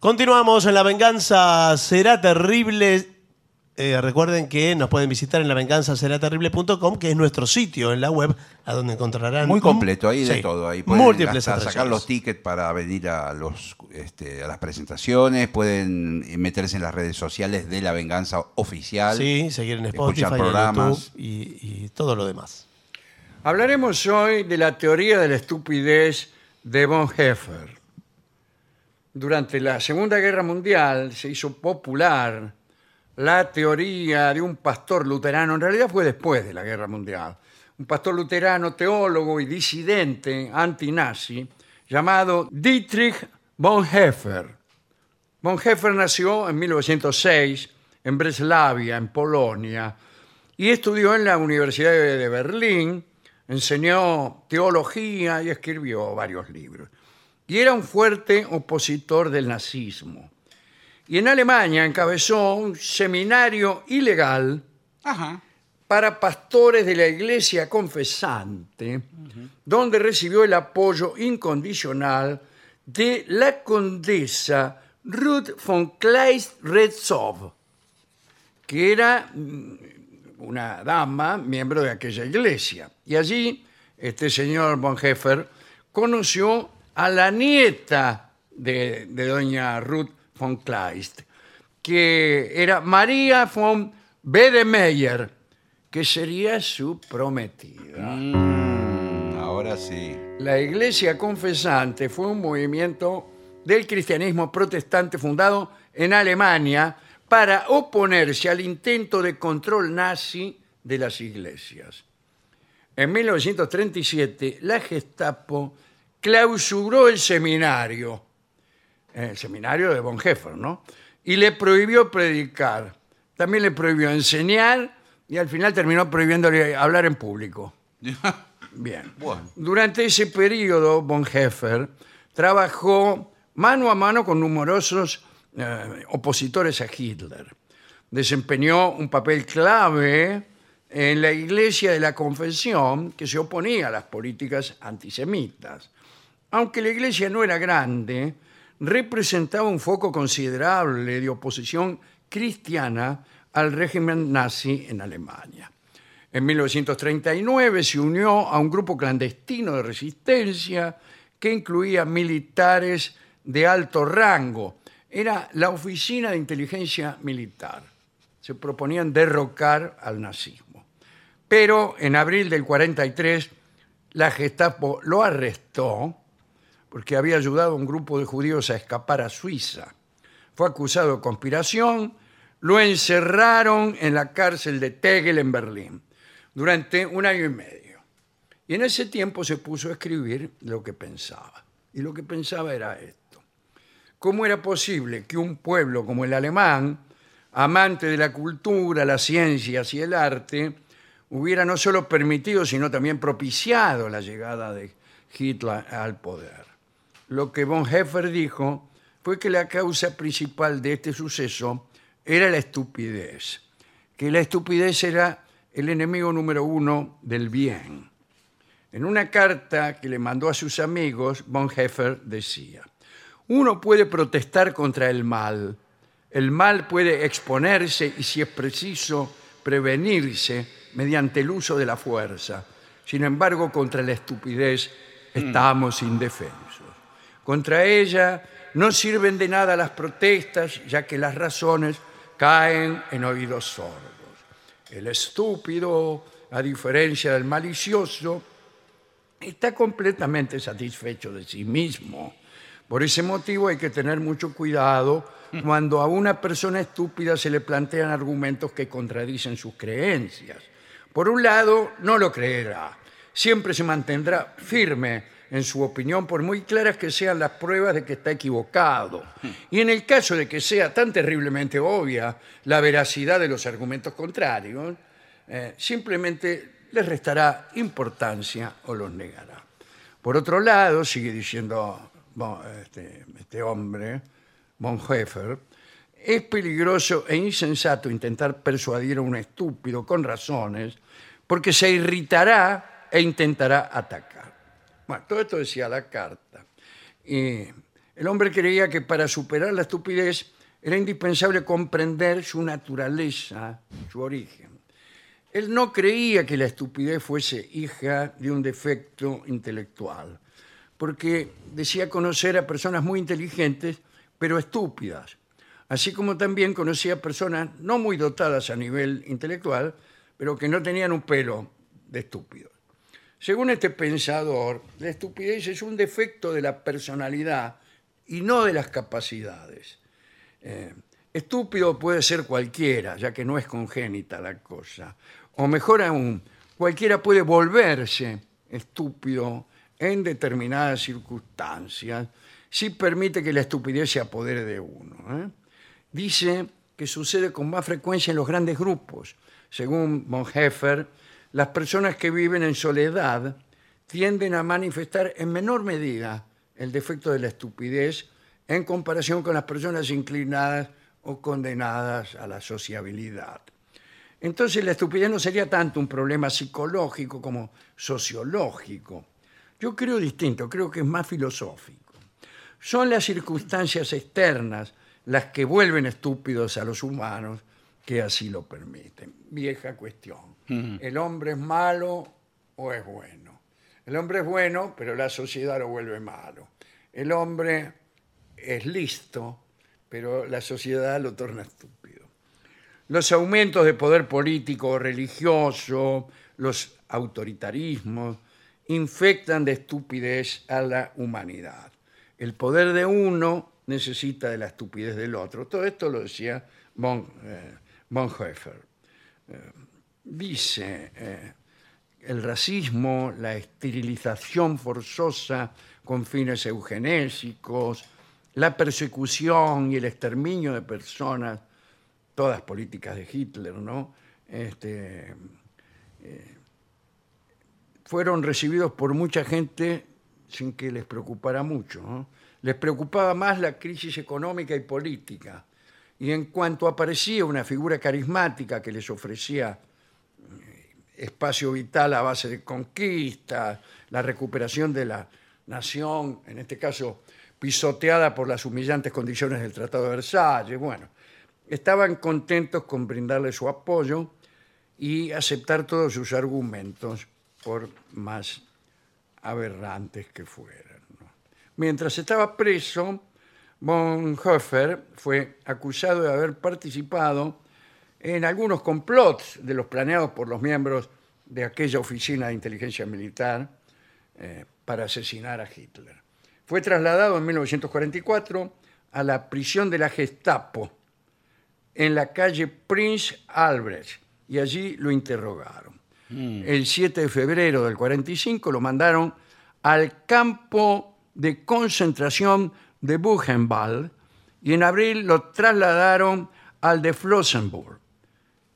Continuamos en La Venganza Será Terrible. Eh, recuerden que nos pueden visitar en lavenganzaseraterrible.com, que es nuestro sitio en la web, a donde encontrarán... Muy completo, ahí de Sí, todo. Ahí pueden múltiples hasta sacar los tickets para venir a, los, este, a las presentaciones, pueden meterse en las redes sociales de La Venganza Oficial. Sí, seguir en Spotify, escuchar en programas. YouTube y, y todo lo demás. Hablaremos hoy de la teoría de la estupidez de von Heffer. Durante la Segunda Guerra Mundial se hizo popular la teoría de un pastor luterano, en realidad fue después de la Guerra Mundial, un pastor luterano, teólogo y disidente antinazi llamado Dietrich. Von Heffer nació en 1906 en Breslavia, en Polonia, y estudió en la Universidad de Berlín, enseñó teología y escribió varios libros. Y era un fuerte opositor del nazismo. Y en Alemania encabezó un seminario ilegal Ajá. para pastores de la iglesia confesante, donde recibió el apoyo incondicional de la condesa Ruth von Kleist-Retzow, que era mm, una dama, miembro de aquella iglesia. Y allí, este señor von Heffer conoció a la nieta de, de doña Ruth von Kleist, que era María von Bedemeyer, que sería su prometida. Mm, ahora sí. La Iglesia Confesante fue un movimiento del cristianismo protestante fundado en Alemania para oponerse al intento de control nazi de las iglesias. En 1937, la Gestapo clausuró el seminario, el seminario de von Heffer, ¿no? Y le prohibió predicar. También le prohibió enseñar y al final terminó prohibiéndole hablar en público. Bien. Bueno. Durante ese periodo, von Heffer trabajó mano a mano con numerosos eh, opositores a Hitler. Desempeñó un papel clave en la Iglesia de la Confesión que se oponía a las políticas antisemitas. Aunque la iglesia no era grande, representaba un foco considerable de oposición cristiana al régimen nazi en Alemania. En 1939 se unió a un grupo clandestino de resistencia que incluía militares de alto rango. Era la Oficina de Inteligencia Militar. Se proponían derrocar al nazismo. Pero en abril del 43 la Gestapo lo arrestó porque había ayudado a un grupo de judíos a escapar a Suiza. Fue acusado de conspiración, lo encerraron en la cárcel de Tegel en Berlín durante un año y medio. Y en ese tiempo se puso a escribir lo que pensaba. Y lo que pensaba era esto. ¿Cómo era posible que un pueblo como el alemán, amante de la cultura, las ciencias y el arte, hubiera no solo permitido, sino también propiciado la llegada de Hitler al poder? Lo que von Heffer dijo fue que la causa principal de este suceso era la estupidez, que la estupidez era el enemigo número uno del bien. En una carta que le mandó a sus amigos, von Heffer decía, uno puede protestar contra el mal, el mal puede exponerse y si es preciso prevenirse mediante el uso de la fuerza. Sin embargo, contra la estupidez estamos indefensos. Contra ella no sirven de nada las protestas, ya que las razones caen en oídos sordos. El estúpido, a diferencia del malicioso, está completamente satisfecho de sí mismo. Por ese motivo hay que tener mucho cuidado cuando a una persona estúpida se le plantean argumentos que contradicen sus creencias. Por un lado, no lo creerá. Siempre se mantendrá firme en su opinión, por muy claras que sean las pruebas de que está equivocado. Y en el caso de que sea tan terriblemente obvia la veracidad de los argumentos contrarios, eh, simplemente les restará importancia o los negará. Por otro lado, sigue diciendo este, este hombre, von Heffer, es peligroso e insensato intentar persuadir a un estúpido con razones porque se irritará e intentará atacar. Todo esto decía la carta. Y El hombre creía que para superar la estupidez era indispensable comprender su naturaleza, su origen. Él no creía que la estupidez fuese hija de un defecto intelectual, porque decía conocer a personas muy inteligentes, pero estúpidas, así como también conocía personas no muy dotadas a nivel intelectual, pero que no tenían un pelo de estúpidos. Según este pensador, la estupidez es un defecto de la personalidad y no de las capacidades. Eh, estúpido puede ser cualquiera, ya que no es congénita la cosa. O mejor aún, cualquiera puede volverse estúpido en determinadas circunstancias si permite que la estupidez se apodere de uno. ¿eh? Dice que sucede con más frecuencia en los grandes grupos. Según Bonhoeffer, las personas que viven en soledad tienden a manifestar en menor medida el defecto de la estupidez en comparación con las personas inclinadas o condenadas a la sociabilidad. Entonces la estupidez no sería tanto un problema psicológico como sociológico. Yo creo distinto, creo que es más filosófico. Son las circunstancias externas las que vuelven estúpidos a los humanos que así lo permiten. Vieja cuestión. ¿El hombre es malo o es bueno? El hombre es bueno, pero la sociedad lo vuelve malo. El hombre es listo, pero la sociedad lo torna estúpido. Los aumentos de poder político o religioso, los autoritarismos, infectan de estupidez a la humanidad. El poder de uno necesita de la estupidez del otro. Todo esto lo decía von, eh, Bonhoeffer. Eh, dice, eh, el racismo, la esterilización forzosa con fines eugenésicos, la persecución y el exterminio de personas, todas políticas de Hitler, ¿no? Este, eh, fueron recibidos por mucha gente sin que les preocupara mucho. Les preocupaba más la crisis económica y política. Y en cuanto aparecía una figura carismática que les ofrecía eh, espacio vital a base de conquista, la recuperación de la nación, en este caso pisoteada por las humillantes condiciones del Tratado de Versalles, bueno, estaban contentos con brindarle su apoyo y aceptar todos sus argumentos, por más aberrantes que fueran. Mientras estaba preso, Bonhoeffer fue acusado de haber participado en algunos complots de los planeados por los miembros de aquella oficina de inteligencia militar eh, para asesinar a Hitler. Fue trasladado en 1944 a la prisión de la Gestapo en la calle Prince Albrecht y allí lo interrogaron. El 7 de febrero del 45 lo mandaron al campo de concentración de Buchenwald y en abril lo trasladaron al de Flossenburg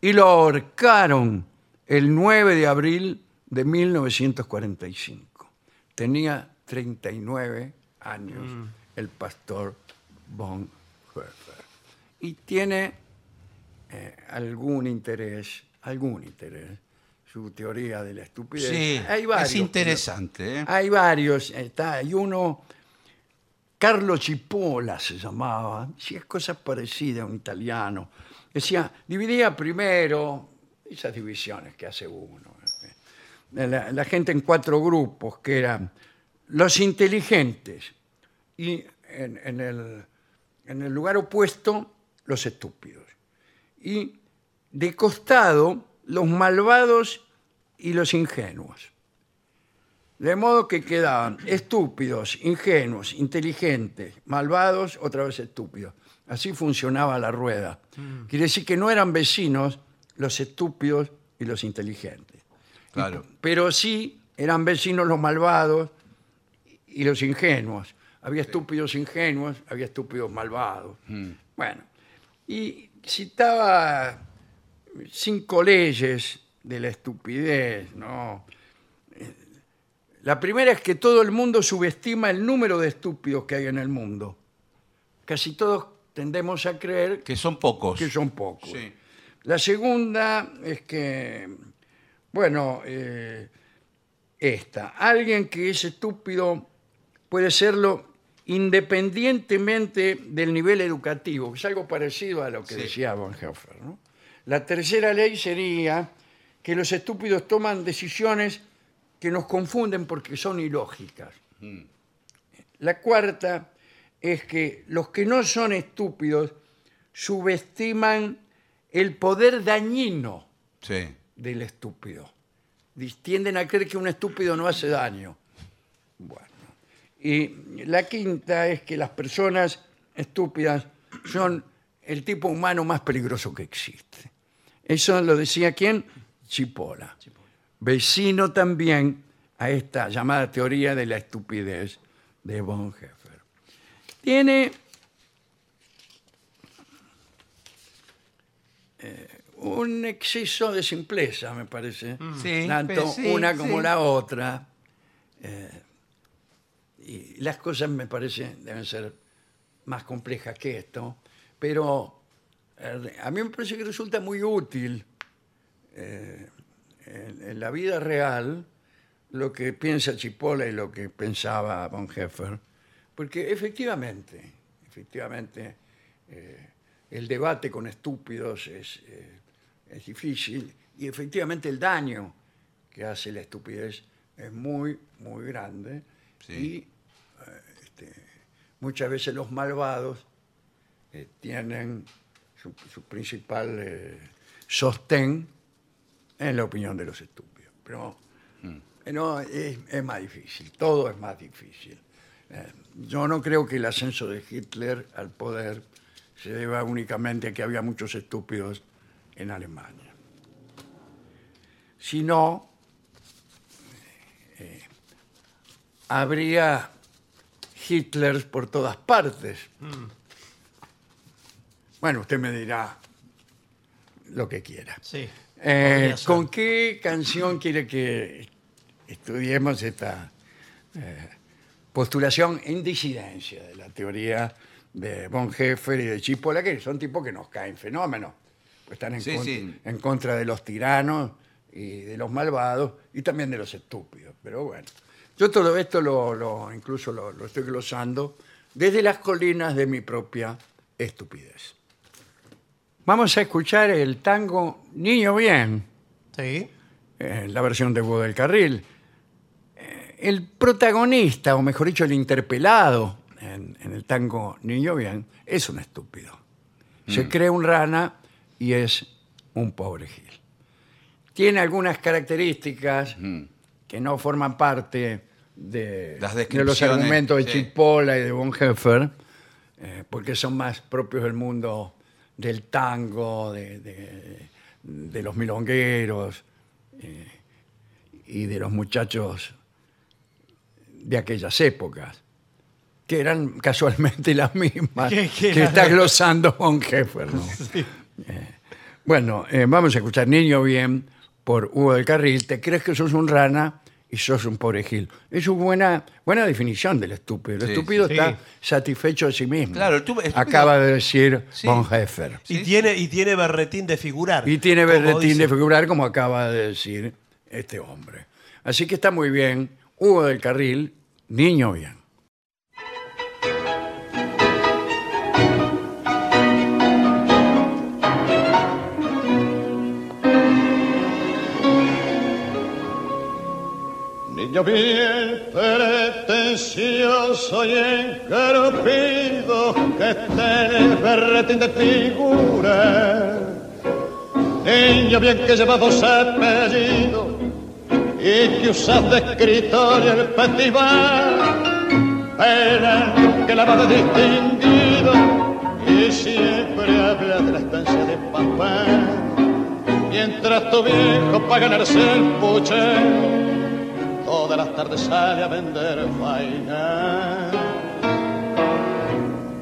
y lo ahorcaron el 9 de abril de 1945. Tenía 39 años el pastor von Höfer. Y tiene eh, algún interés, algún interés, su teoría de la estupidez. Sí, Hay varios, es interesante. ¿eh? hay varios, está, hay uno, Carlo Cipolla se llamaba, es cosas parecidas a un italiano. Decía, dividía primero esas divisiones que hace uno. eh, La, la gente en cuatro grupos, que eran los inteligentes y en el lugar opuesto, los estúpidos. Y de costado, los malvados y los ingenuos. De modo que quedaban estúpidos, ingenuos, inteligentes, malvados, otra vez estúpidos. Así funcionaba la rueda. Quiere decir que no eran vecinos los estúpidos y los inteligentes. Claro. Pero sí eran vecinos los malvados y los ingenuos. Había estúpidos ingenuos, había estúpidos malvados. Bueno, y citaba cinco leyes de la estupidez, ¿no? La primera es que todo el mundo subestima el número de estúpidos que hay en el mundo. Casi todos tendemos a creer Que son pocos. que son pocos. Sí. La segunda es que, bueno, eh, esta, alguien que es estúpido puede serlo independientemente del nivel educativo, que es algo parecido a lo que Sí. decía Bonhoeffer. ¿no? La tercera ley sería que los estúpidos toman decisiones que nos confunden porque son ilógicas. La cuarta es que los que no son estúpidos subestiman el poder dañino Sí. del estúpido. Tienden a creer que un estúpido no hace daño. Bueno. Y la quinta es que las personas estúpidas son el tipo humano más peligroso que existe. Eso lo decía quién? Chipola. Vecino también a esta llamada teoría de la estupidez de Bonhoeffer. Tiene un exceso de simpleza, me parece. Sí, Tanto sí, una como sí. la otra. Eh, y las cosas me parece deben ser más complejas que esto. Pero eh, a mí me parece que resulta muy útil eh, en, en la vida real lo que piensa Chipola y lo que pensaba Bonhoeffer. Porque efectivamente, efectivamente, eh, el debate con estúpidos es, eh, es difícil y efectivamente el daño que hace la estupidez es muy, muy grande Sí. y eh, este, muchas veces los malvados eh, tienen su, su principal eh, sostén en la opinión de los estúpidos. Pero eh, no, es, es más difícil, todo es más difícil. Eh, yo no creo que el ascenso de Hitler al poder se deba únicamente a que había muchos estúpidos en Alemania. Si no, eh, habría Hitlers por todas partes. Bueno, usted me dirá lo que quiera. Sí. Eh. ¿Con qué canción quiere que estudiemos esta eh, postulación en disidencia de la teoría de Bonhoeffer y de Chipola, que son tipos que nos caen fenómenos? Pues están en, Sí, con- sí. en contra de los tiranos y de los malvados y también de los estúpidos. Pero bueno, yo todo esto lo, lo- incluso lo, lo estoy glosando desde las colinas de mi propia estupidez. Vamos a escuchar el tango Niño Bien, Sí. eh, la versión de Hugo del Carril. Eh, el protagonista, o mejor dicho, el interpelado en, en el tango Niño Bien, es un estúpido. Se cree un rana y es un pobre gil. Tiene algunas características que no forman parte de, Las de los descripciones, argumentos de sí. Chipola y de Bonhoeffer, eh, porque son más propios del mundo del tango, de, de- de los milongueros eh, y de los muchachos de aquellas épocas, que eran casualmente las mismas Que- está glosando Bonhoeffer. ¿no? Eh, bueno, eh, vamos a escuchar Niño Bien por Hugo del Carril. Te crees que sos un rana y sos un pobre gil. Es una buena, buena definición del estúpido. El Sí, estúpido sí. está Sí. satisfecho de sí mismo. Claro, el tu- estúpido- Acaba de decir Sí. Bonhoeffer. Y, Sí, tiene, y tiene berretín de figurar. Y tiene como berretín dice. de figurar, como acaba de decir este hombre. Así que está muy bien. Hugo del Carril, niño bien. Niño bien pretencioso y encarpido que tenés berretín de figura. Niño bien que lleva dos apellidos y que usas de escritorio el festival. Pero que la va de distinguido y siempre habla de la estancia de papá. Mientras tu viejo para ganarse el puche todas las tardes sale a vender vaina.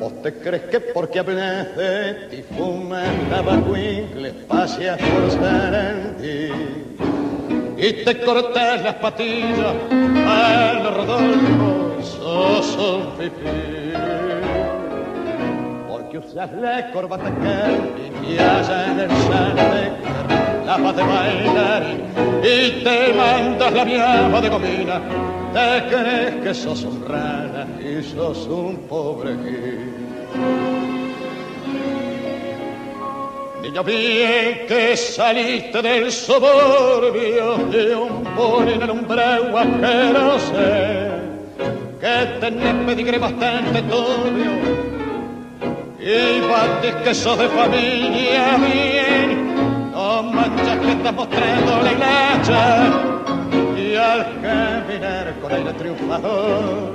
¿Vos te crees que porque hablas de ti fumas tabacuincle, paseas por Sarandí y te cortas las patillas a los Rodolfo, sos un fifí? Porque usas la corbata que y en el San de la paz de bailar y te mandas la miaba de gomina. Te crees que sos un rana y sos un pobre gil. Niño bien que saliste del suburbio de un poli en el umbrego sé que tenés pedigre bastante turbio y bates que sos de familia bien no manchas que estás mostrando la hilacha y al caminar con aire triunfador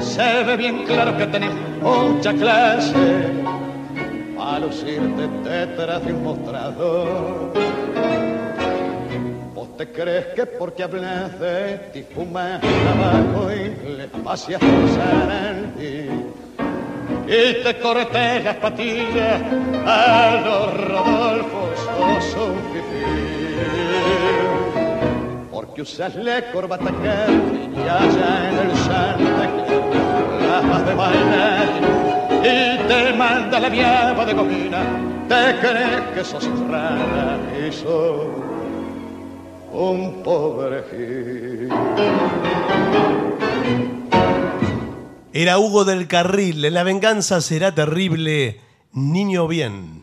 se ve bien claro que tenés mucha clase a lucirte detrás de un mostrador. ¿Vos te crees que porque hablas de ti fumas tabaco y le paseas por Sarandí? Y te cortes las patillas a los Rodolfos, Porque usas la corbata que y allá en el Santa Clara, las de bailar y te manda la viaba de comina, te crees que sos rara y sos un pobre gil. Era Hugo del Carril. La venganza será terrible. Niño bien.